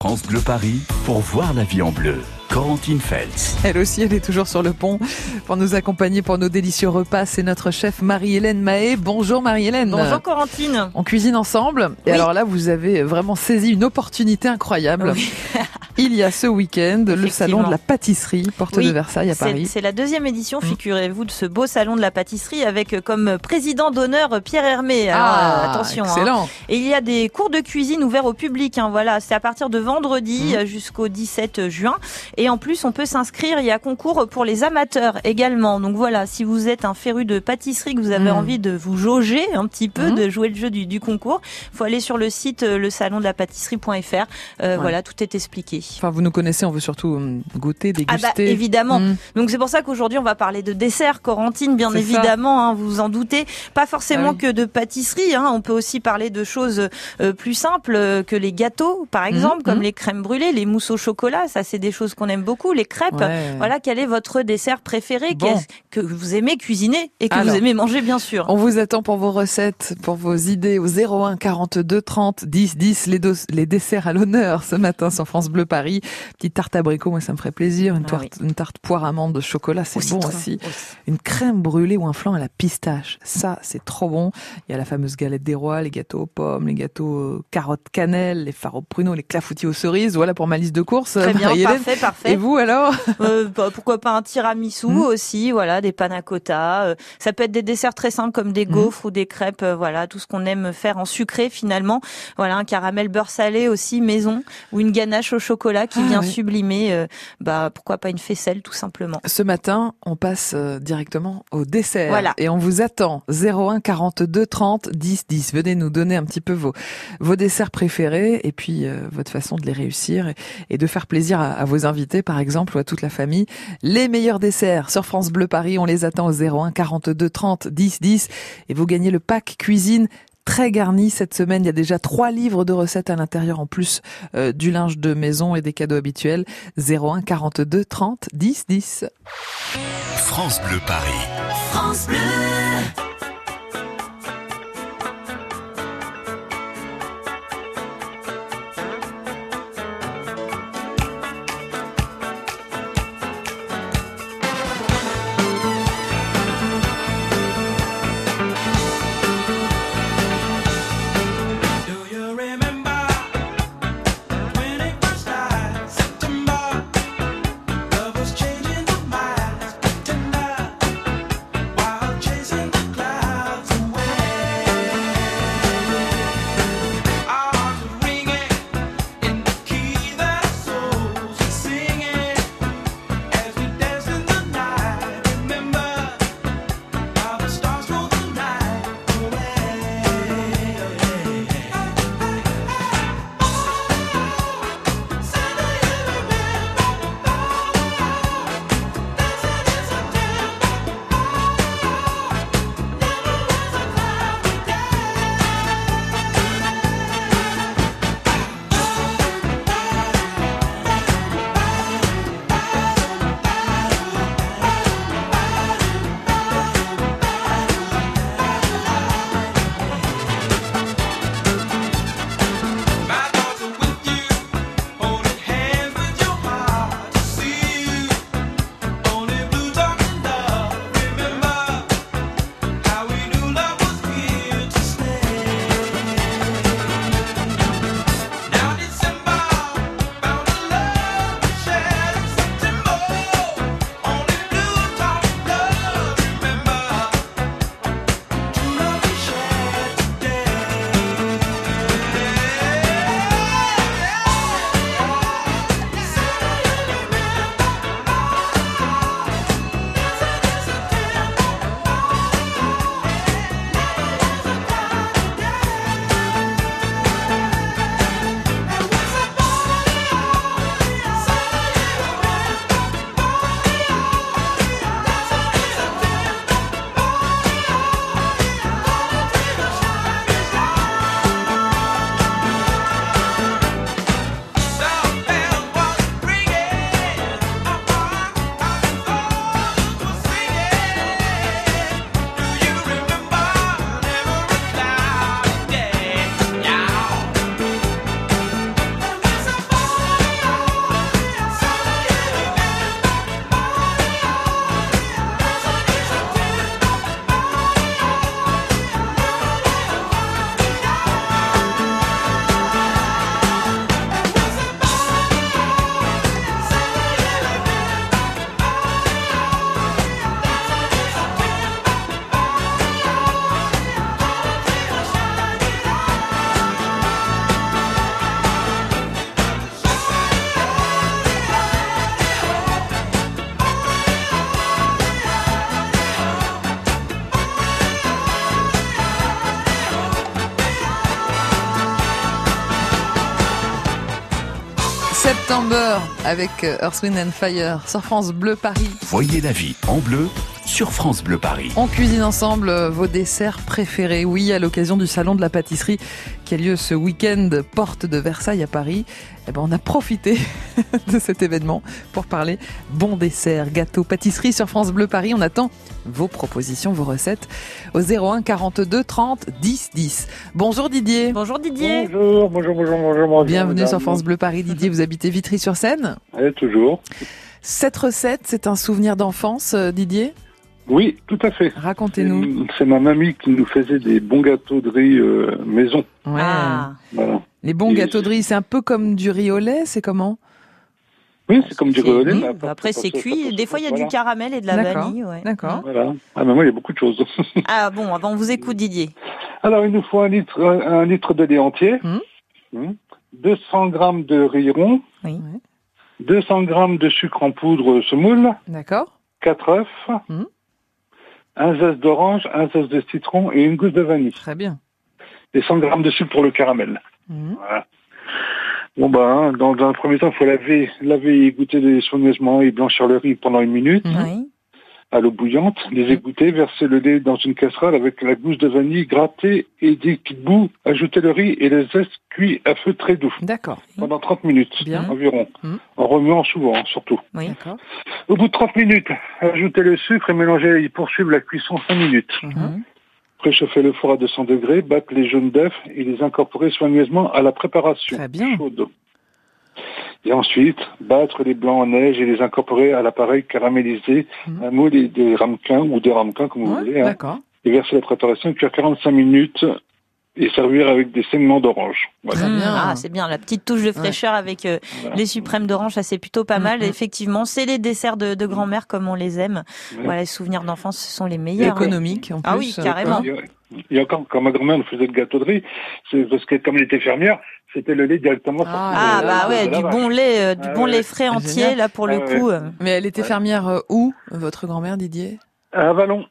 France Bleu Paris pour voir la vie en bleu. Corentine Feltz. Elle aussi, elle est toujours sur le pont pour nous accompagner pour nos délicieux repas. C'est notre chef Marie-Hélène Mahé. Bonjour Marie-Hélène. Bonjour Corentine. On cuisine ensemble. Et alors là, vous avez vraiment saisi une opportunité incroyable. Oui. Il y a ce week-end le salon de la pâtisserie, porte Oui, de Versailles à C'est Paris. c'est la deuxième édition, Mm. figurez-vous, de ce beau salon de la pâtisserie avec euh, comme président d'honneur euh, Pierre Hermé. Alors, euh, attention. hein. excellent. Et il y a des cours de cuisine ouverts au public. Hein, voilà, c'est à partir de vendredi euh, jusqu'au 17 juin. Et en plus, on peut s'inscrire. Il y a concours pour les amateurs également. Donc voilà, si vous êtes un féru de pâtisserie, que vous avez Mhm. envie de vous jauger un petit peu, de jouer le jeu du, du concours, faut aller sur le site le salon de la pâtisserie.fr. Euh, Voilà, tout est expliqué. Enfin, vous nous connaissez, on veut surtout hum, goûter, Ah bah déguster. évidemment. Hum. Donc c'est pour ça qu'aujourd'hui on va parler de dessert, Corentine, bien évidemment, hein, vous vous en doutez. Pas forcément Ah oui. que de pâtisserie, hein, on peut aussi parler de choses euh, plus simples euh, que les gâteaux, par exemple, comme les crèmes brûlées, les mousses au chocolat, ça c'est des choses qu'on aime beaucoup, les crêpes. Ouais. Voilà, quel est votre dessert préféré? Bon. qu'est-ce que vous aimez cuisiner et que Alors. vous aimez manger bien sûr? On vous attend pour vos recettes, pour vos idées au 01 42 30 10 10. Les, les desserts à l'honneur ce matin sur France Bleu Paris. Petite tarte abricot, moi ça me ferait plaisir. Une, Ah tarte, oui. une tarte poire amande de chocolat, c'est bon citron aussi. Une crème brûlée ou un flan à la pistache, ça c'est trop bon. Il y a la fameuse galette des rois, les gâteaux aux pommes, les gâteaux carottes cannelle, les fards aux pruneaux, les clafoutis aux cerises. Voilà pour ma liste de courses. Très bien, parfait, parfait. Et vous alors? Euh, bah, pourquoi pas un tiramisu Mhm. aussi, voilà, des panna cotta. euh, ça peut être des desserts très simples comme des Mhm. gaufres ou des crêpes, euh, voilà, tout ce qu'on aime faire en sucré finalement. Voilà, un caramel beurre salé aussi maison ou une ganache au chocolat qui Ah, vient ouais. sublimer, euh, bah pourquoi pas une faisselle tout simplement. Ce matin, on passe euh, directement au dessert. Voilà. Et on vous attend. 01 42 30 10 10. Venez nous donner un petit peu vos, vos desserts préférés et puis euh, votre façon de les réussir et, et de faire plaisir à, à vos invités, par exemple, ou à toute la famille. Les meilleurs desserts sur France Bleu Paris. On les attend au 01 42 30 10 10. Et vous gagnez le pack cuisine très garni cette semaine. Il y a déjà trois livres de recettes à l'intérieur en plus euh, du linge de maison et des cadeaux habituels. 01 42 30 10 10. France Bleu Paris. Do September avec euh, Earth, Wind and Fire sur France Bleu Paris. Voyez la vie en bleu sur France Bleu Paris. On cuisine ensemble euh, vos desserts préférés. Oui, à l'occasion du salon de la pâtisserie qui a lieu ce week-end porte de Versailles à Paris. Eh ben, on a profité de cet événement pour parler bon dessert, gâteau, pâtisserie sur France Bleu Paris. On attend vos propositions, vos recettes au 01 42 30 10 10. Bonjour Didier. Bonjour Didier. Bonjour, bonjour, bonjour, bonjour. bonjour, Bienvenue madame. sur France Bleu Paris. Didier, vous habitez Vitry-sur-Seine. Eh, toujours. Cette recette, c'est un souvenir d'enfance, euh, Didier? Oui, tout à fait. Racontez-nous. C'est ma mamie qui nous faisait des bons gâteaux de riz euh, maison. Ouais. Ah, Voilà. Les bons Et gâteaux de riz, c'est un peu comme du riz au lait, c'est comment? Oui, c'est comme du c'est- riz au lait, oui, bah après, c'est cuit. Des fois il y a voilà. du caramel et de la D'accord. vanille. Ouais. D'accord. Voilà. Ah, mais moi, il y a beaucoup de choses. Ah bon, avant on vous écoute Didier. Alors, il nous faut un litre, un litre de lait entier, Mhm. Mhm. 200 grammes de riz rond, Oui. 200 grammes de sucre en poudre semoule, D'accord 4 œufs, Mhm. Un zeste d'orange, un zeste de citron et une gousse de vanille. Très bien. Et 100 grammes de sucre pour le caramel. Mhm. Voilà. Bon ben, dans, dans un premier temps, il faut laver, laver et égoutter les soigneusement et blanchir le riz pendant une minute. À l'eau bouillante, les égoutter, verser le lait dans une casserole avec la gousse de vanille, gratter et des petits bouts, ajouter le riz et les zestes cuits à feu très doux D'accord. pendant 30 minutes Bien. environ, en remuant souvent surtout. Oui. D'accord. Au bout de 30 minutes, ajoutez le sucre et mélangez et poursuivre la cuisson 5 minutes. Mhm. Préchauffer le four à 200 degrés, battre les jaunes d'œufs et les incorporer soigneusement à la préparation. Très bien. chaude. Et ensuite, battre les blancs en neige et les incorporer à l'appareil caramélisé, Mhm. un moule et des ramequins ou des ramequins comme vous voulez, hein, D'accord. et verser la préparation, cuire 45 minutes et servir avec des saignements d'orange. Voilà. Mmh. Ah, c'est bien, la petite touche de fraîcheur avec euh, Voilà. les suprêmes d'orange, ça c'est plutôt pas mal. Mhm. Effectivement, c'est les desserts de, de grand-mère comme on les aime. Ouais. Voilà, les souvenirs d'enfance, ce sont les Et meilleurs. économique en plus. Ah oui, euh, carrément. Il y a- Il y a encore, quand ma grand-mère nous faisait le gâteau de riz, c'est parce que comme elle était fermière, c'était le lait directement Ah, sorti Ah de- bah de ouais, du vache. bon lait, euh, du Ah bon ouais. lait frais entier Génial. là pour le Ah coup. euh. Mais elle était fermière euh, où, votre grand-mère Didier? À Vallon,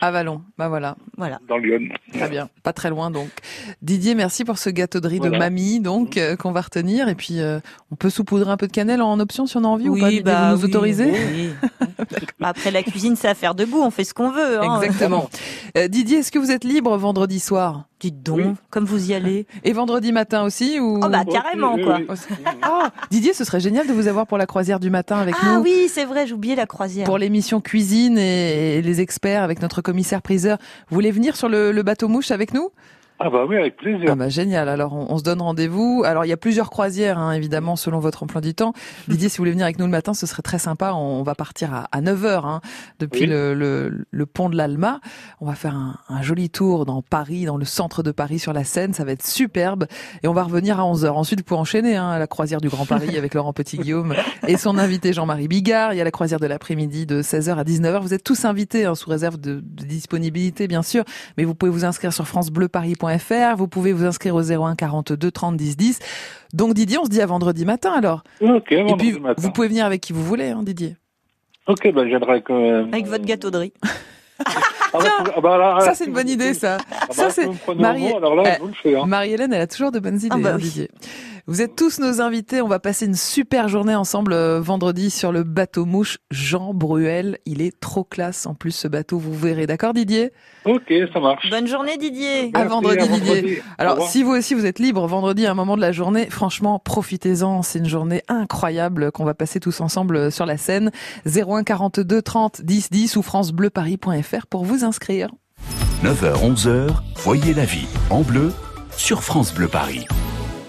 À Vallon. Bah voilà. Voilà. dans Lyon. Très bien, pas très loin donc. Didier, merci pour ce gâteau de riz de mamie donc euh, qu'on va retenir et puis euh, on peut saupoudrer un peu de cannelle en option si on a envie ou pas. Didier, bah vous nous oui, autorisez oui. Bah, Après la cuisine, c'est affaire de goût, on fait ce qu'on veut. Hein. Exactement. Euh, Didier, est-ce que vous êtes libre vendredi soir? Dites donc, Oui. comme vous y allez. et vendredi matin aussi ou Oh bah carrément quoi. Ah, Didier, ce serait génial de vous avoir pour la croisière du matin avec Ah nous. oui, c'est vrai, oublié la croisière. Pour l'émission cuisine et, et les experts avec notre commissaire priseur, vous voulez venir sur le, le bateau mouche avec nous? Ah bah oui, avec plaisir. Ah bah génial. Alors on, on se donne rendez-vous. Alors il y a plusieurs croisières hein, évidemment selon votre emploi du temps. Didier, si vous voulez venir avec nous le matin, ce serait très sympa. On, va partir à, à 9h hein, depuis Oui. le, le, le pont de l'Alma. On va faire un, un joli tour dans Paris, dans le centre de Paris sur la Seine. Ça va être superbe. Et on va revenir à 11h. Ensuite, pouvez enchaîner hein, la croisière du Grand Paris avec Laurent Petit-Guillaume et son invité Jean-Marie Bigard. Il y a la croisière de l'après-midi de 16h à 19h. Vous êtes tous invités hein, sous réserve de, de disponibilité bien sûr. Mais vous pouvez vous inscrire sur francebleuparis.fr. Vous pouvez vous inscrire au 01 42 30 10 10. Donc Didier, on se dit à vendredi matin alors. Ok, Et puis matin. vous pouvez venir avec qui vous voulez, hein, Didier. Ok, bah je viendrai quand même. Avec votre gâteau de riz. Ah, bah, ah, bah, Ça c'est une bonne idée ça. Ah, bah, Ça c'est Marie- mot, Alors là, je vous le fais. Hein. Marie-Hélène, elle a toujours de bonnes idées, Ah bah hein, oui. Vous êtes tous nos invités. On va passer une super journée ensemble euh, vendredi sur le bateau mouche Jean Bruel. Il est trop classe en plus ce bateau. Vous verrez, d'accord Didier? Ok, ça marche. Bonne journée Didier. À vendredi, à Didier. vendredi. Alors, si vous aussi vous êtes libre vendredi à un moment de la journée, franchement, profitez-en. C'est une journée incroyable qu'on va passer tous ensemble euh, sur la scène. 01 42 30 10 10 ou francebleuparis.fr pour vous inscrire. 9h, 11h, voyez la vie en bleu sur France Bleu Paris.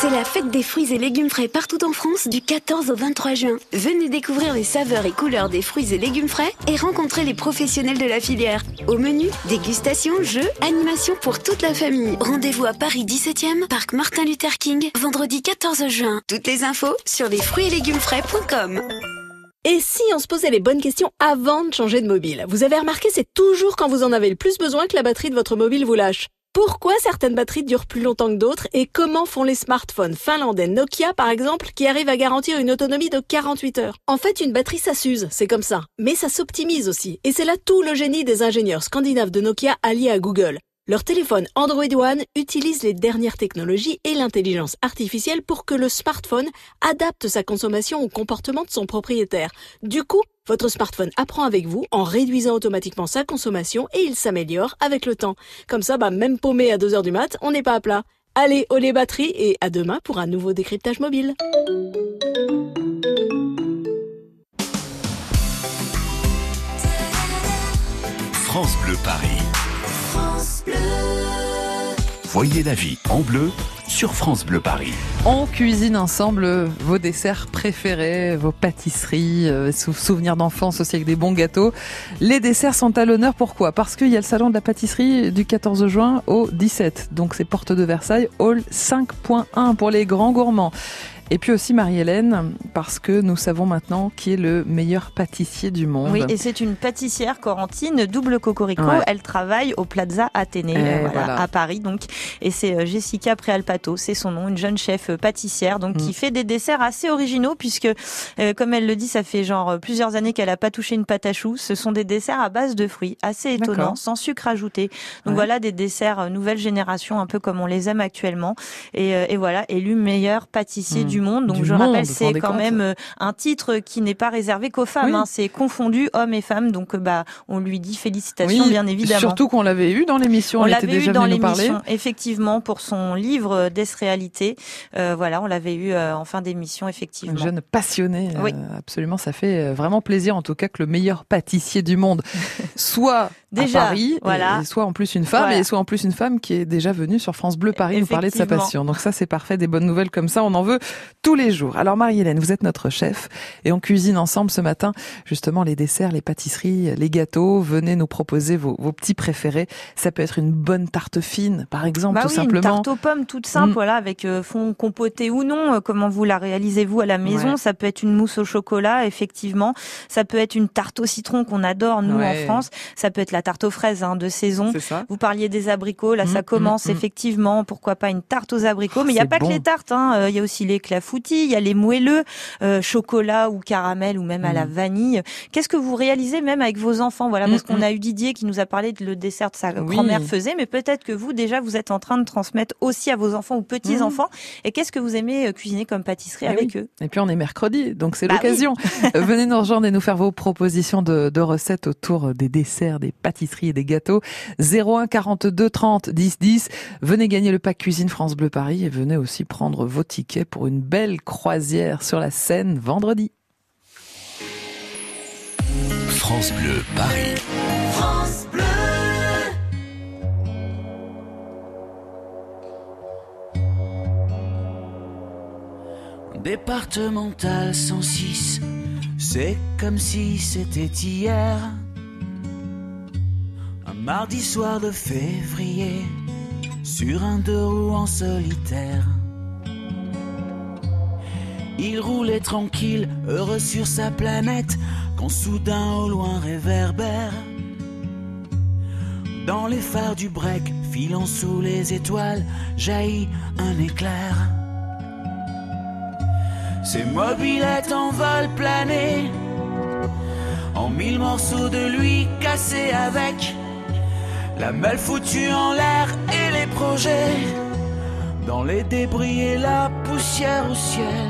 C'est la fête des fruits et légumes frais partout en France du 14 au 23 juin. Venez découvrir les saveurs et couleurs des fruits et légumes frais et rencontrer les professionnels de la filière. Au menu, dégustation, jeux, animation pour toute la famille. Rendez-vous à Paris 17e, parc Martin Luther King, vendredi 14 juin. Toutes les infos sur lesfruits et légumes frais.com. Et si on se posait les bonnes questions avant de changer de mobile? Vous avez remarqué, c'est toujours quand vous en avez le plus besoin que la batterie de votre mobile vous lâche. Pourquoi certaines batteries durent plus longtemps que d'autres et comment font les smartphones finlandais Nokia par exemple qui arrivent à garantir une autonomie de 48 heures? En fait, une batterie ça s'use, c'est comme ça, mais ça s'optimise aussi. Et c'est là tout le génie des ingénieurs scandinaves de Nokia alliés à Google. Leur téléphone Android One utilise les dernières technologies et l'intelligence artificielle pour que le smartphone adapte sa consommation au comportement de son propriétaire. Du coup, votre smartphone apprend avec vous en réduisant automatiquement sa consommation et il s'améliore avec le temps. Comme ça, bah, même paumé à 2h du mat, on n'est pas à plat. Allez, au les batteries et à demain pour un nouveau décryptage mobile. France Bleu Paris. Voyez la vie en bleu sur France Bleu Paris. On cuisine ensemble vos desserts préférés, vos pâtisseries, euh, sou- souvenirs d'enfance aussi avec des bons gâteaux. Les desserts sont à l'honneur, pourquoi? Parce qu'il y a le salon de la pâtisserie du 14 juin au 17. Donc c'est Porte de Versailles, hall 5.1 pour les grands gourmands. Et puis aussi Marie-Hélène, parce que nous savons maintenant qui est le meilleur pâtissier du monde. Oui, et c'est une pâtissière corentine double cocorico. Ouais. Elle travaille au Plaza Athénée, voilà, voilà. à Paris. Donc, et c'est euh, Jessica Préalpato, c'est son nom, une jeune chef euh, pâtissière, donc Mm. qui fait des desserts assez originaux puisque, euh, comme elle le dit, ça fait genre plusieurs années qu'elle a pas touché une pâte à choux. Ce sont des desserts à base de fruits, assez étonnants, sans sucre ajouté. Donc Ouais. voilà des desserts nouvelle génération, un peu comme on les aime actuellement. Et, et voilà, élu meilleur pâtissier Mm. du monde. Donc Du je monde, rappelle, c'est quand compte même euh, un titre qui n'est pas réservé qu'aux femmes. Oui. hein. c'est confondu hommes et femmes. Donc euh, bah on lui dit félicitations Oui, bien évidemment. Surtout qu'on l'avait eu dans l'émission, on l'avait déjà eu dans l'émission, effectivement, pour son livre euh, Des réalités. Euh, voilà, on l'avait eu en fin d'émission, effectivement. Une jeune passionnée, Oui. absolument, ça fait vraiment plaisir en tout cas que le meilleur pâtissier du monde soit Déjà, à Paris, voilà. et soit en plus une femme, Voilà. et soit en plus une femme qui est déjà venue sur France Bleu Paris nous parler de sa passion. Donc ça c'est parfait, des bonnes nouvelles comme ça, on en veut tous les jours. Alors Marie-Hélène, vous êtes notre chef et on cuisine ensemble ce matin justement les desserts, les pâtisseries, les gâteaux. Venez nous proposer vos, vos petits préférés. Ça peut être une bonne tarte fine par exemple, Bah tout oui, simplement. une tarte aux pommes toute simple, Mm. voilà, avec euh, fond compoté ou non. euh, comment vous la réalisez vous à la maison Ouais. Ça peut être une mousse au chocolat, effectivement. Ça peut être une tarte au citron qu'on adore nous Ouais. en France. Ça peut être la tarte aux fraises hein, de saison. Vous parliez des abricots, là ça Mm, commence mm, mm. effectivement. Pourquoi pas une tarte aux abricots? Mais il n'y a pas bon. que les tartes. hein. Euh, Il y a aussi les clafoutis, il y a les moelleux, euh, chocolat ou caramel ou même à la Mm. vanille. Qu'est-ce que vous réalisez même avec vos enfants? Voilà, parce Mm, qu'on mm. a eu Didier qui nous a parlé de le dessert de sa Oui. grand-mère faisait, mais peut-être que vous déjà vous êtes en train de transmettre aussi à vos enfants ou petits enfants. Et qu'est-ce que vous aimez euh, cuisiner comme pâtisserie Eh avec oui. eux? Et puis on est mercredi, donc c'est Bah l'occasion. Euh, Venez nous rejoindre et nous faire vos propositions de, de recettes autour des desserts, des pâtisseries et des gâteaux. 01 42 30 10 10. Venez gagner le pack cuisine France Bleu Paris et venez aussi prendre vos tickets pour une belle croisière sur la Seine vendredi. France Bleu Paris. Départemental 106, c'est comme si c'était hier. Un mardi soir de février, sur un deux roues en solitaire. Il roulait tranquille, heureux sur sa planète, quand soudain au loin réverbère. Dans les phares du break, filant sous les étoiles, jaillit un éclair. Ses mobilettes en vol plané, en mille morceaux de lui cassés avec la malle foutue en l'air et les projets dans les débris et la poussière au ciel.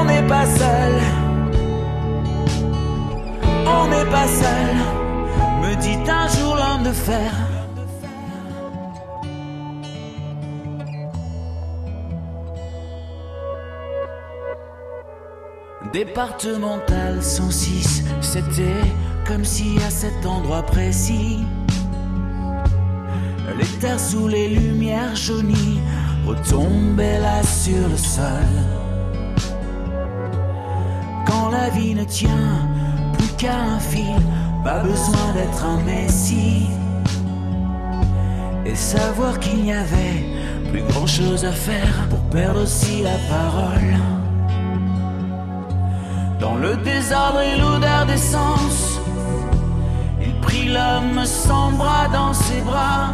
On n'est pas seul. On n'est pas seul. Me dit un jour l'homme de fer. Départemental 106, c'était comme si à cet endroit précis, les terres sous les lumières jaunies retombaient là sur le sol. Vie ne tient plus qu'à un fil, pas besoin d'être un messie. Et savoir qu'il n'y avait plus grand chose à faire pour perdre aussi la parole. Dans le désordre et l'odeur d'essence, il prit l'homme sans bras dans ses bras,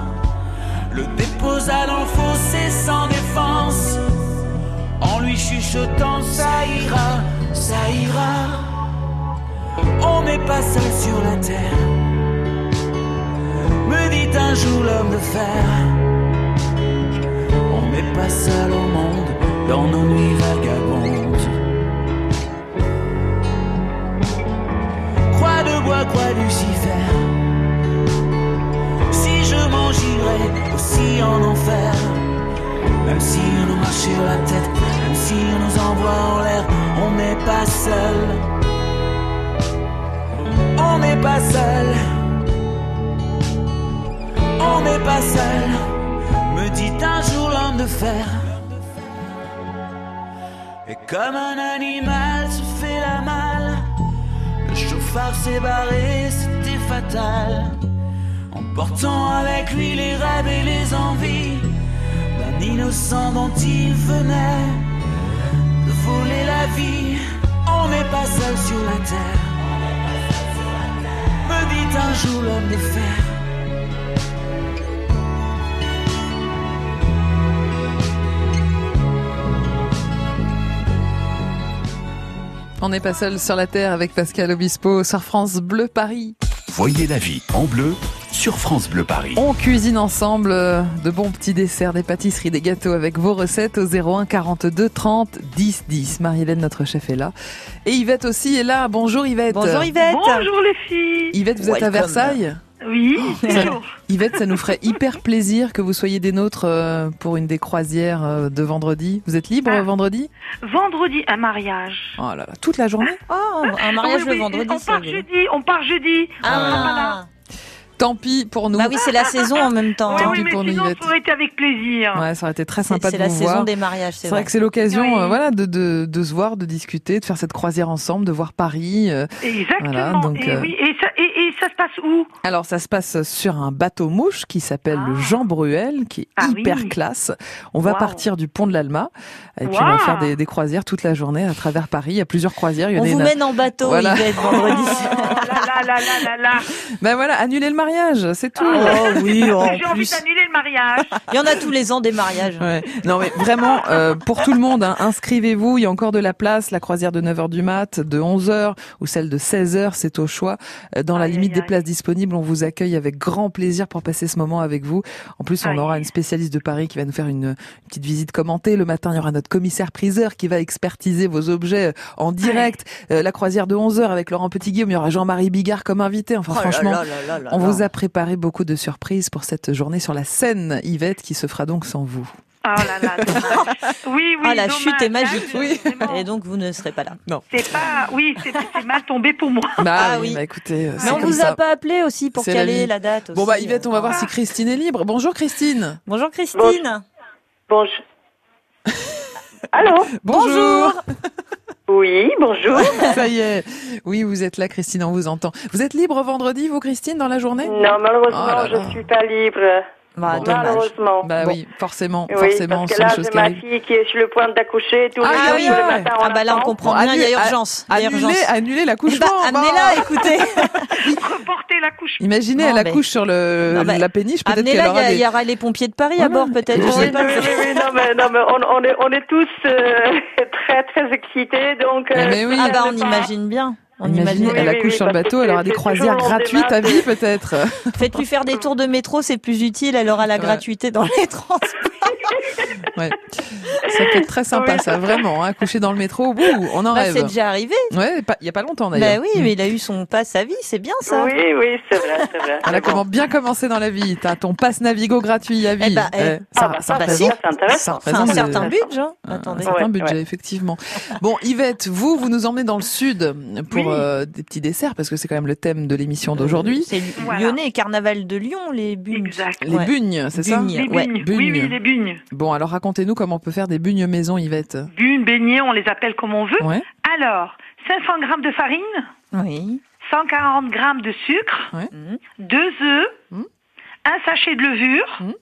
le déposa dans le fossé sans défense, en lui chuchotant ça ira, ça ira. On n'est pas seul sur la terre, me dit un jour l'homme de fer. On n'est pas seul au monde dans nos nuits vagabondes. Croix de bois, croix Lucifer. Si je m'en girais aussi en enfer, même si on nous marche la tête, on nous envoie en l'air, on n'est pas seul. On n'est pas seul. On n'est pas seul. Me dit un jour l'homme de fer. Et comme un animal se fait la malle, le chauffard s'est barré, c'était fatal. Emportant avec lui les rêves et les envies d'un innocent dont il venait voler la vie. On n'est pas seul sur la terre. Me dit un jour l'homme de fer. On n'est pas seul sur la terre avec Pascal Obispo sur France Bleu Paris. Voyez la vie en bleu sur France Bleu Paris. On cuisine ensemble euh, de bons petits desserts, des pâtisseries, des gâteaux avec vos recettes au 01 42 30 10 10. Marie-Hélène, notre chef, est là. Et Yvette aussi est là. Bonjour Yvette. Bonjour Yvette. Bonjour les filles. Yvette, vous êtes à. Versailles? Oui, Ça- toujours. Yvette, ça nous ferait hyper plaisir que vous soyez des nôtres euh, pour une des croisières euh, de vendredi. Vous êtes libre Ah. vendredi? Vendredi, un mariage. Oh là là, toute la journée? Oh, un mariage Oui, le oui, vendredi. On part jeudi, on part jeudi. On sera pas là. Ah. Tant pis pour nous. Bah oui, c'est la saison en même temps. Oui, Tant oui, pis mais pour nous, sinon, ça aurait été avec plaisir. Ouais, ça aurait été très C'est sympa c'est de la vous saison voir. des mariages, c'est C'est vrai vrai. que c'est l'occasion, Oui. euh, voilà, de, de, de se voir, de discuter, de faire cette croisière ensemble, de voir Paris. euh. Exactement. Voilà, donc, et, euh, oui, et, ça, et, et ça se passe où? Alors, ça se passe sur un bateau mouche qui s'appelle le Ah. Jean Bruel, qui est Ah hyper oui. classe. On va partir du pont de l'Alma et puis on va faire des, des croisières toute la journée à travers Paris. Il y a plusieurs croisières. Il y en On vous une- mène en bateau, Voilà. Yvette, vendredi. Oh là là là là là là. Ben voilà, annuler le mariage, c'est tout. Oh oui, en J'ai envie plus. d'annuler le mariage. Il y en a tous les ans des mariages. Ouais. Non mais vraiment, euh, pour tout le monde, hein, inscrivez-vous, il y a encore de la place. La croisière de 9h du mat, de 11h ou celle de 16h, c'est au choix. Euh, Dans la limite aïe, des places disponibles, on vous accueille avec grand plaisir pour passer ce moment avec vous. En plus, on Aïe. aura une spécialiste de Paris qui va nous faire une, une petite visite commentée. Le matin, il y aura notre commissaire priseur qui va expertiser vos objets euh, en direct. Euh, la croisière de 11h avec Laurent Petit-Guillaume, il y aura Jean-Marie Bigard comme invité. Enfin, Oh là franchement, là là là là on vous a préparé beaucoup de surprises pour cette journée sur la scène, Yvette, qui se fera donc sans vous. Oh là là. Oui, oui. Ah, la dommage. chute est magique. Là, Oui. Et donc vous ne serez pas là. C'est pas, oui, c'est mal tombé pour moi. Bah Ah oui, bah écoutez, euh, Mais on comme vous ça. a pas appelé aussi pour la caler vie. la date aussi. Bon bah Yvette, on va voir Ah. si Christine est libre. Bonjour Christine. Bonjour Christine. Bonjour. Allô Bonjour. Oui, bonjour. Ça y est. Oui, vous êtes là Christine, on vous entend. Vous êtes libre vendredi, vous Christine, dans la journée? Non, malheureusement, Oh là je là. ne suis pas libre. Bah, Bon. dommage. Malheureusement. Bah Bon. oui, forcément, Oui, forcément, parce ce que là, qui ma fille qui est sur le point d'accoucher tous les Ah oui, tous les ouais. matins, Ah bah là, on comprend Bon, bien, il y a urgence. Annuler, annuler l'accouchement. Bah, bon. amenez-la, écoutez. Reporter l'accouchement. Imaginez, Non, elle mais- accouche sur le, Non, mais la péniche, peut-être Amenez-la, qu'elle il y, aura il y aura les pompiers de Paris à Voilà. bord, peut-être. Je Oui, sais Oui, pas. oui, oui, oui, non, mais, non, mais on, on est, on est tous euh, très, très excités, donc... Mais- euh, mais oui. Ah bah, on imagine bien. On imagine. Elle accouche sur le bateau, elle aura des croisières gratuites à vie, peut-être. Faites-lui faire des tours de métro, c'est plus utile. Elle aura la Ouais. gratuité dans les transports. Ouais. Ça peut être très sympa, ça, vraiment. Hein, coucher dans le métro, ouh, on en Bah, rêve. c'est déjà arrivé. Ouais, il y a pas longtemps Bah d'ailleurs. oui, mais il a eu son passe à vie, c'est bien ça. Oui, oui, c'est vrai, c'est vrai. A comment bien commencé dans la vie. T'as ton passe Navigo gratuit à vie. Eh bah, eh. Eh, Ah, bah, ça, bah, c'est si. ça, c'est intéressant. ça C'est un certain budget. hein. un Attendez. certain Ouais, budget, ouais. effectivement. Bon, Yvette, vous, vous nous emmenez dans le sud pour Oui. euh, des petits desserts, parce que c'est quand même le thème de l'émission d'aujourd'hui. C'est Voilà. lyonnais, carnaval de Lyon, les bugnes. Exact. Les Ouais. bugnes, c'est ça. Les bugnes. Oui, oui, les bugnes. Bon, alors racontez-nous comment on peut faire des bugnes maison, Yvette. Bugnes, beignets, on les appelle comme on veut. Ouais. Alors, 500 grammes de farine, Oui. 140 grammes de sucre, Ouais. Mhm. deux œufs, Mhm. un sachet de levure, Mhm.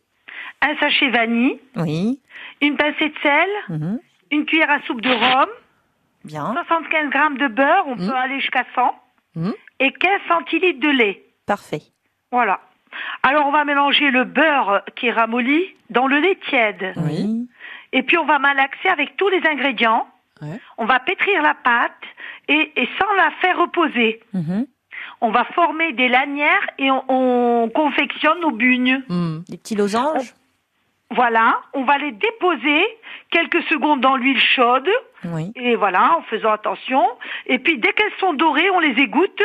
un sachet vanille, Oui. une pincée de sel, une cuillère à soupe de rhum, Bien. 75 grammes de beurre, on peut aller jusqu'à 100, Mhm. et 15 centilitres de lait. Parfait. Voilà. Alors on va mélanger le beurre qui est ramolli dans le lait tiède. Oui. Et puis on va malaxer avec tous les ingrédients. Ouais. On va pétrir la pâte et, et sans la faire reposer. Mhm. On va former des lanières et on, on confectionne nos bugnes. Hmm. Des petits losanges. Voilà, on va les déposer quelques secondes dans l'huile chaude. Oui. Et voilà, en faisant attention. Et puis dès qu'elles sont dorées, on les égoutte.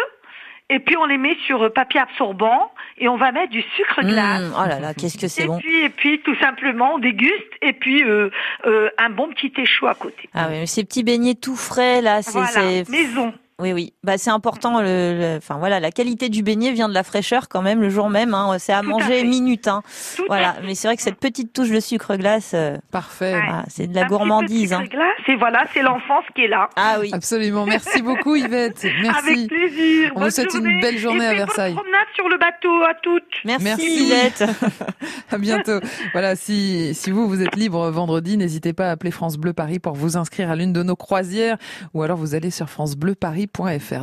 Et puis on les met sur euh, papier absorbant et on va mettre du sucre glace. Mmh, oh là là, qu'est-ce que c'est et bon. puis et puis tout simplement on déguste et puis euh, euh, un bon petit thé chaud à côté. Ah oui, mais ces petits beignets tout frais là, c'est Voilà, c'est- maison. Oui, oui. Bah, c'est important. Le, le- enfin voilà, la qualité du beignet vient de la fraîcheur quand même le jour même. Hein. C'est à Tout à manger fait. minute. Hein. Voilà. à. Mais c'est vrai que cette petite touche de sucre glace, euh, Parfait. Ouais. ah, c'est de la Un petit peu de gourmandise. sucre Hein. glace et voilà, c'est l'enfance qui est là. Ah oui. Absolument. Merci beaucoup, Yvette. Merci. Avec plaisir. On vous Bonne souhaite une journée. belle journée Et à Versailles. Bonne promenade sur le bateau à toutes. Merci, Merci. Yvette. À bientôt. Voilà, si, si vous, vous êtes libre vendredi, n'hésitez pas à appeler France Bleu Paris pour vous inscrire à l'une de nos croisières ou alors vous allez sur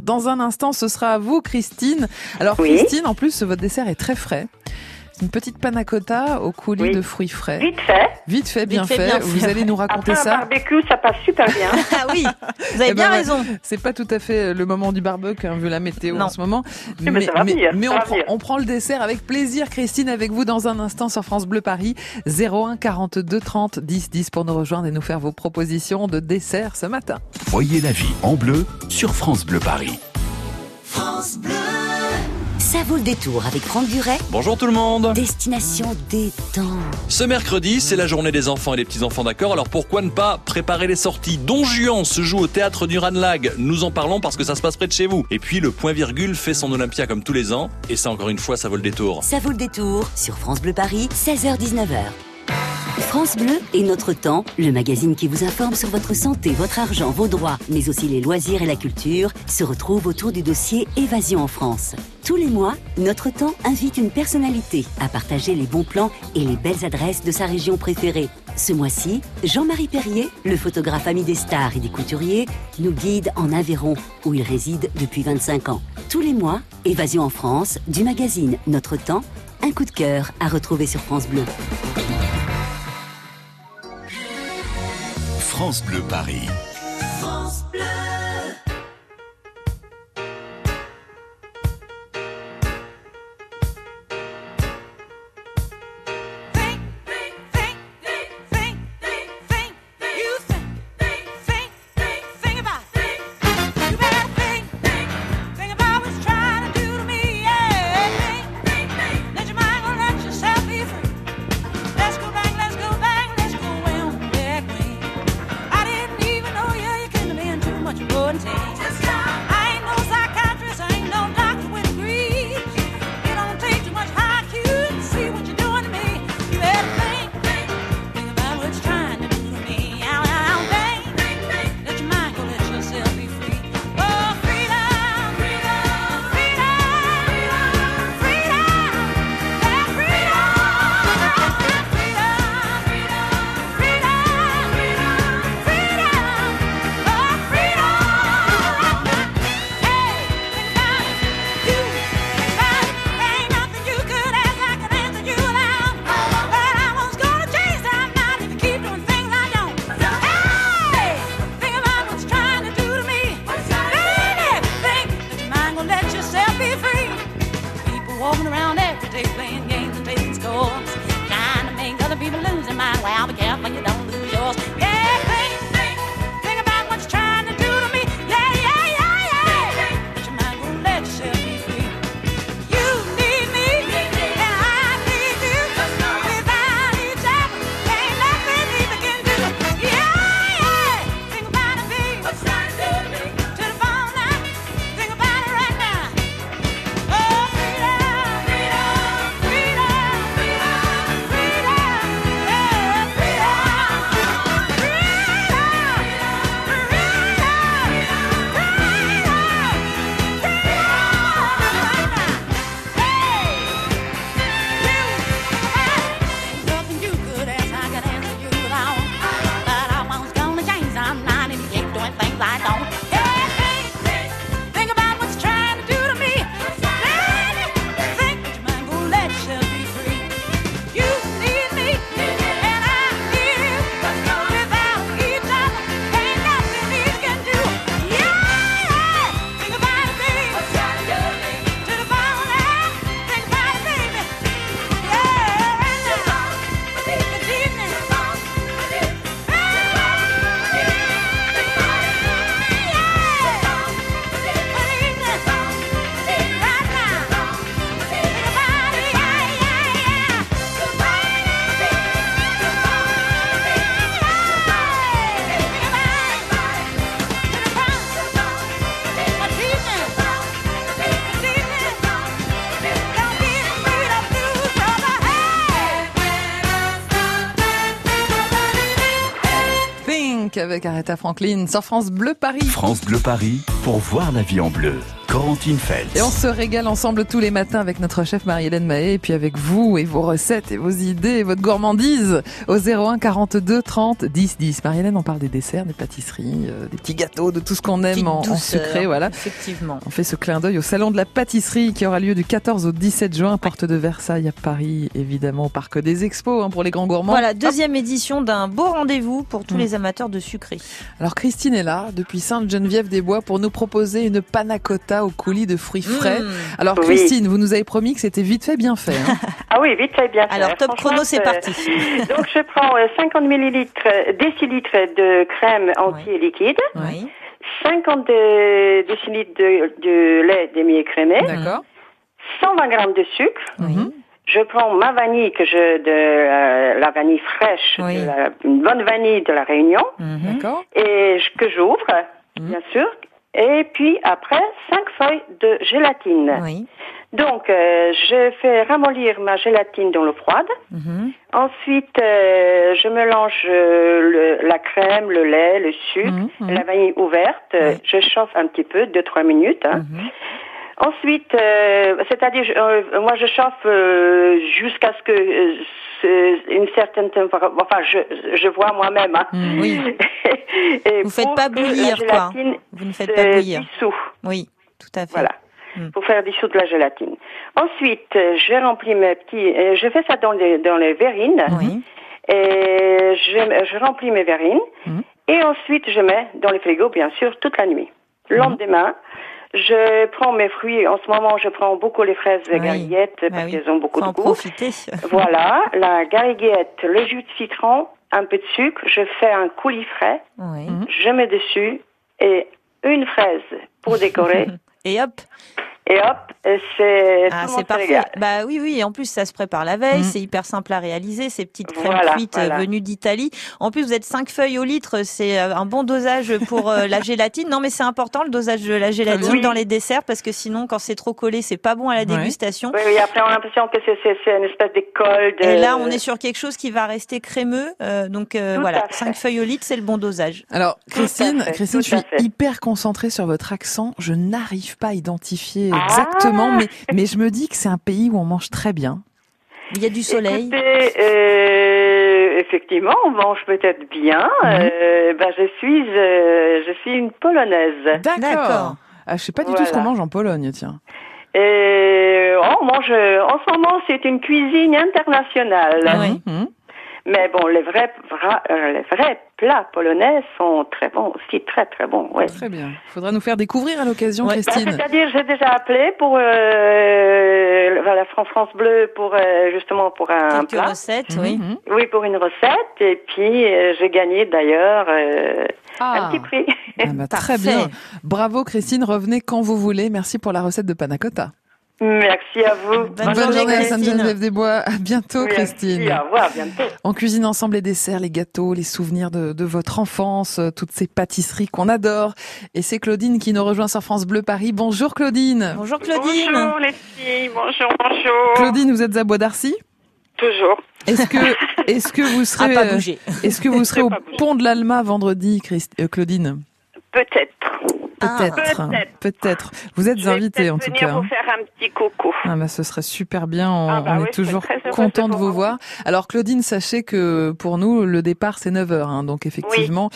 Dans un instant, ce sera à vous, Christine. Alors, Oui. Christine, en plus, votre dessert est très frais. Une petite panna cotta au coulis Oui. de fruits frais. Vite fait. Vite fait, bien fait, fait. bien Vous fait, allez nous raconter Après un ça. barbecue, ça passe super bien. Ah oui. Vous avez Eh ben bien raison. C'est pas tout à fait le moment du barbecue, hein, vu la météo Non. en ce moment. Ça va venir, mais ça on, va prend, on prend le dessert avec plaisir, Christine, avec vous dans un instant sur France Bleu Paris. 01 42 30 10 10 pour nous rejoindre et nous faire vos propositions de dessert ce matin. Voyez la vie en bleu sur France Bleu Paris. Ça vaut le détour avec Franck Duret. Bonjour tout le monde Destination détente. Ce mercredi, c'est la journée des enfants et des petits-enfants d'accord, alors pourquoi ne pas préparer les sorties? Don Juan se joue au théâtre du Ranlag, nous en parlons parce que ça se passe près de chez vous. Et puis le point virgule fait son Olympia comme tous les ans, et ça encore une fois, ça vaut le détour. Ça vaut le détour sur France Bleu Paris, 16h-19h. France Bleu et Notre Temps, le magazine qui vous informe sur votre santé, votre argent, vos droits, mais aussi les loisirs et la culture, se retrouve autour du dossier Évasion en France. Tous les mois, Notre Temps invite une personnalité à partager les bons plans et les belles adresses de sa région préférée. Ce mois-ci, Jean-Marie Perrier, le photographe ami des stars et des couturiers, nous guide en Aveyron, où il réside depuis 25 ans. Tous les mois, Évasion en France, du magazine Notre Temps, un coup de cœur à retrouver sur France Bleu. France Bleu Paris. Avec Aretha Franklin sur France Bleu Paris. France Bleu Paris pour voir la vie en bleu. Corentine. Et on se régale ensemble tous les matins avec notre chef Marie-Hélène Mahé et puis avec vous et vos recettes et vos idées et votre gourmandise au 01 42 30 10 10. Marie-Hélène, on parle des desserts, des pâtisseries, euh, des petits gâteaux, de tout ce qu'on aime en, sucré, voilà. Effectivement. On fait ce clin d'œil au salon de la pâtisserie qui aura lieu du 14 au 17 juin, porte de Versailles à Paris, évidemment au parc des Expos hein, pour les grands gourmands. Voilà, deuxième édition d'un beau rendez-vous pour tous Mm. les amateurs de sucré. Alors Christine est là depuis Sainte-Geneviève-des-Bois pour nous proposer une panna cotta au coulis de fruits frais. Mm. Alors Oui. Christine, vous nous avez promis que c'était vite fait, bien fait. hein. Ah oui, vite fait, bien fait. Alors, top chrono, c'est parti. Donc, je prends euh, 50 millilitres, euh, décilitres de crème entier liquide, Oui. 50 de- décilitres de, de lait demi-écrémé, D'accord. 120 grammes de sucre. Mhm. Je prends ma vanille que je de euh, la vanille fraîche, Oui. de la- une bonne vanille de la Réunion, Mhm. D'accord. et je- que j'ouvre, Mhm. bien sûr. Et puis après, 5 feuilles de gélatine. Oui. Donc, euh, je fais ramollir ma gélatine dans l'eau froide. Mhm. Ensuite, euh, je mélange euh, le- la crème, le lait, le sucre, Mhm, mhm. la vanille ouverte. Je chauffe un petit peu, 2-3 minutes. hein. Ensuite, euh, c'est-à-dire, euh, moi, je chauffe euh, jusqu'à ce que euh, une certaine. Enfin, je, je vois moi-même. Hein. Mhm. Oui. Et Vous faites pas bouillir, quoi. Vous ne faites pas bouillir. dissout. Oui, tout à fait. Voilà. Mm. Pour faire dissoudre la gélatine. Ensuite, je remplis mes petits. euh, Je fais ça dans les dans les verrines. Oui. Et je, je remplis mes verrines. Mhm. Et ensuite, je mets dans le frigo, bien sûr, toute la nuit. Le lendemain, je prends mes fruits. En ce moment, je prends beaucoup les fraises Oui. gariguettes Bah parce oui. qu'elles ont beaucoup Faut de en goût. profiter. Voilà, la gariguette, le jus de citron, un peu de sucre. Je fais un coulis frais. Oui. Je mets dessus et une fraise pour décorer. Et hop. Et hop, c'est Ah, c'est parfait. régale. Bah oui, oui. En plus, ça se prépare la veille. Mm. C'est hyper simple à réaliser. Ces petites crèmes Voilà, cuites euh, voilà. venues d'Italie. En plus, vous êtes 5 feuilles au litre. C'est euh, un bon dosage pour euh, la gélatine. Non, mais c'est important le dosage de la gélatine Oui. dans les desserts parce que sinon, quand c'est trop collé, c'est pas bon à la dégustation. Oui, oui, après on a l'impression que c'est, c'est, c'est une espèce d'école de... Et là, on est sur quelque chose qui va rester crémeux. Euh, donc euh, voilà. 5 feuilles au litre, c'est le bon dosage. Alors Christine, Christine, tout je suis hyper concentrée sur votre accent. Je n'arrive pas à identifier Ah exactement, mais mais je me dis que c'est un pays où on mange très bien. Il y a du soleil. Écoutez, euh, effectivement, on mange peut-être bien. Mhm. Euh, ben, je suis, euh, je suis une polonaise. D'accord. Ah, je sais pas du tout ce qu'on mange en Pologne, tiens. Et on mange. En ce moment, c'est une cuisine internationale. Oui. Mhm. Mais bon, les vrais, vra- euh, les vrais plats polonais sont très bons aussi, très très bons. Ouais. Très bien. Faudra nous faire découvrir à l'occasion, Bah, Christine. C'est-à-dire, j'ai déjà appelé pour euh, la France France Bleu pour euh, justement pour un Quelques plat. recettes, oui. Oui, pour une recette. Et puis euh, j'ai gagné d'ailleurs euh, Ah. un petit prix. Ah bah, très bien. Bravo, Christine. Revenez quand vous voulez. Merci pour la recette de panna cotta. Merci à vous. Bonne, journée, à Sainte-Geneviève des Bois. À bientôt, Merci, Christine. au revoir, à bientôt. On cuisine ensemble les desserts, les gâteaux, les souvenirs de, de votre enfance, euh, toutes ces pâtisseries qu'on adore. Et c'est Claudine qui nous rejoint sur France Bleu Paris. Bonjour Claudine. Bonjour Bonjour les filles, bonjour, bonjour. Claudine, vous êtes à Bois d'Arcy? Toujours. Est-ce que, est-ce que vous serez, euh, est-ce que vous serez au pont de l'Alma vendredi, Christ- euh, Claudine? Peut-être. Peut-être, hein, peut-être. Vous êtes invitée en tout venir cas. vous hein. faire un petit coucou. Ah bah ce serait super bien, on, Ah bah on oui, est toujours content de vous voir. Alors Claudine, sachez que pour nous, le départ c'est 9h, donc effectivement,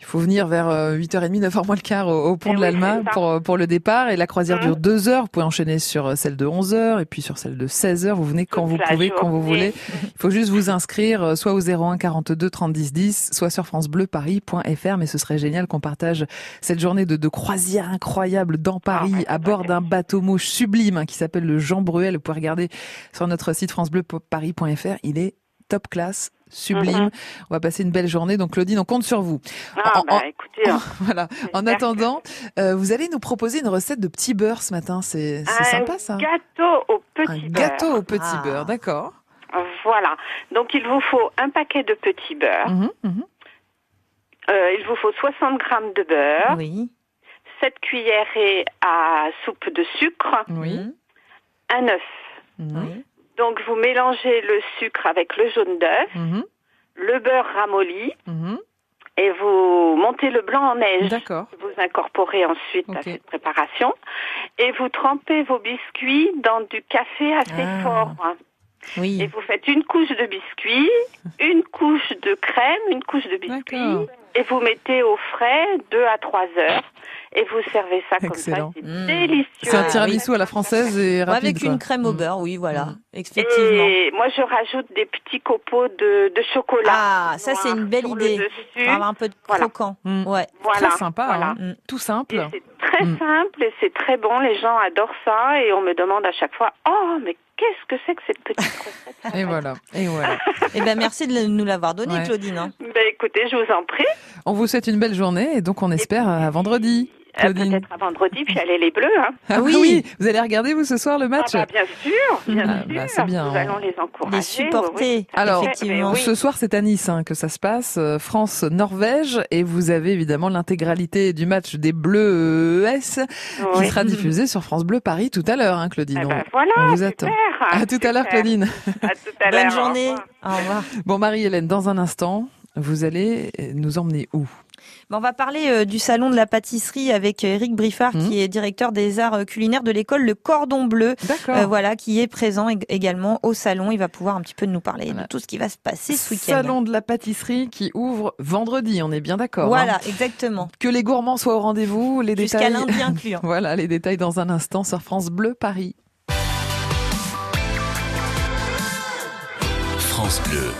il faut venir vers euh, 8h30, 9h moins le quart au, au pont de l'Alma pour, pour le départ. Et la croisière Mhm. dure 2 heures, vous pouvez enchaîner sur euh, celle de 11h et puis sur celle de 16h, vous venez quand vous pouvez, quand vous voulez. Il faut juste vous inscrire euh, soit au 01 42 30 10 10, soit sur francebleuparis.fr, mais ce serait génial qu'on partage cette journée de, de croisière incroyable dans Paris à bord d'un bateau mouche sublime hein, qui s'appelle le Jean Bruel. Vous pouvez regarder sur notre site francebleuparis.fr. Il est top classe. Sublime. Mhm. On va passer une belle journée. Donc Claudine, on compte sur vous. Ah, En- bah en- écoutez, hein. voilà. En attendant, euh, vous allez nous proposer une recette de petit beurre ce matin. C'est c'est un sympa ça. gâteau au petit Un beurre. gâteau au petit beurre, d'accord. Voilà. Donc il vous faut un paquet de petits beurre. Mhm, mhm. Euh, il vous faut 60 grammes de beurre. Oui. 7 cuillerées à soupe de sucre. Oui. Un œuf. Mhm. Donc vous mélangez le sucre avec le jaune d'œuf, Mhm. le beurre ramolli Mhm. et vous montez le blanc en neige. D'accord. Vous incorporez ensuite à cette préparation et vous trempez vos biscuits dans du café assez Ah. fort. Oui. Et vous faites une couche de biscuits, une couche de crème, une couche de biscuits et vous mettez au frais deux à trois heures et vous servez ça comme Excellent. ça. C'est délicieux. C'est un tiramisu à la française et rapide. avec quoi. une crème au beurre, oui, voilà. Effectivement. Et moi, je rajoute des petits copeaux de, de chocolat. Ah, ça c'est une belle idée. avoir un peu de Voilà. croquant. Ouais. Voilà. Très sympa, voilà. hein. tout simple. Très Mm. simple et c'est très bon. Les gens adorent ça et on me demande à chaque fois Oh, mais qu'est-ce que c'est que cette petite recette? Et voilà. Et voilà. Eh ben merci de nous l'avoir donné, Ouais. Claudine. hein. Écoutez, je vous en prie. On vous souhaite une belle journée et donc on espère à vendredi. Euh, Claudine. Peut-être à vendredi, puis allez les bleus. Hein. Ah oui. vous allez regarder vous ce soir le match Ah bah, bien sûr, bien Ah, sûr. bah, c'est bien, Nous hein. allons les encourager. Les supporter, oui, oui. Alors, oui. ce soir, c'est à Nice hein, que ça se passe, euh, France-Norvège, et vous avez évidemment l'intégralité du match des Bleus ES qui Oui. sera diffusé sur France Bleu Paris tout à l'heure, hein, Claudine. Eh ben, On- voilà, on vous super, attend. À tout à l'heure. Claudine. À tout à l'heure. Bonne au journée. revoir. Au revoir. Bon, Marie-Hélène, dans un instant, vous allez nous emmener où? Bon, on va parler euh, du salon de la pâtisserie avec Eric Briffard, qui est directeur des arts euh, culinaires de l'école Le Cordon Bleu. D'accord. Euh, voilà, qui est présent ég- également au salon. Il va pouvoir un petit peu nous parler de tout ce qui va se passer ce week-end. Salon de la pâtisserie qui ouvre vendredi, on est bien d'accord. Voilà, hein exactement. Que les gourmands soient au rendez-vous, les Jusqu'à détails. lundi inclus, hein. voilà, les détails dans un instant sur France Bleu Paris. France Bleu.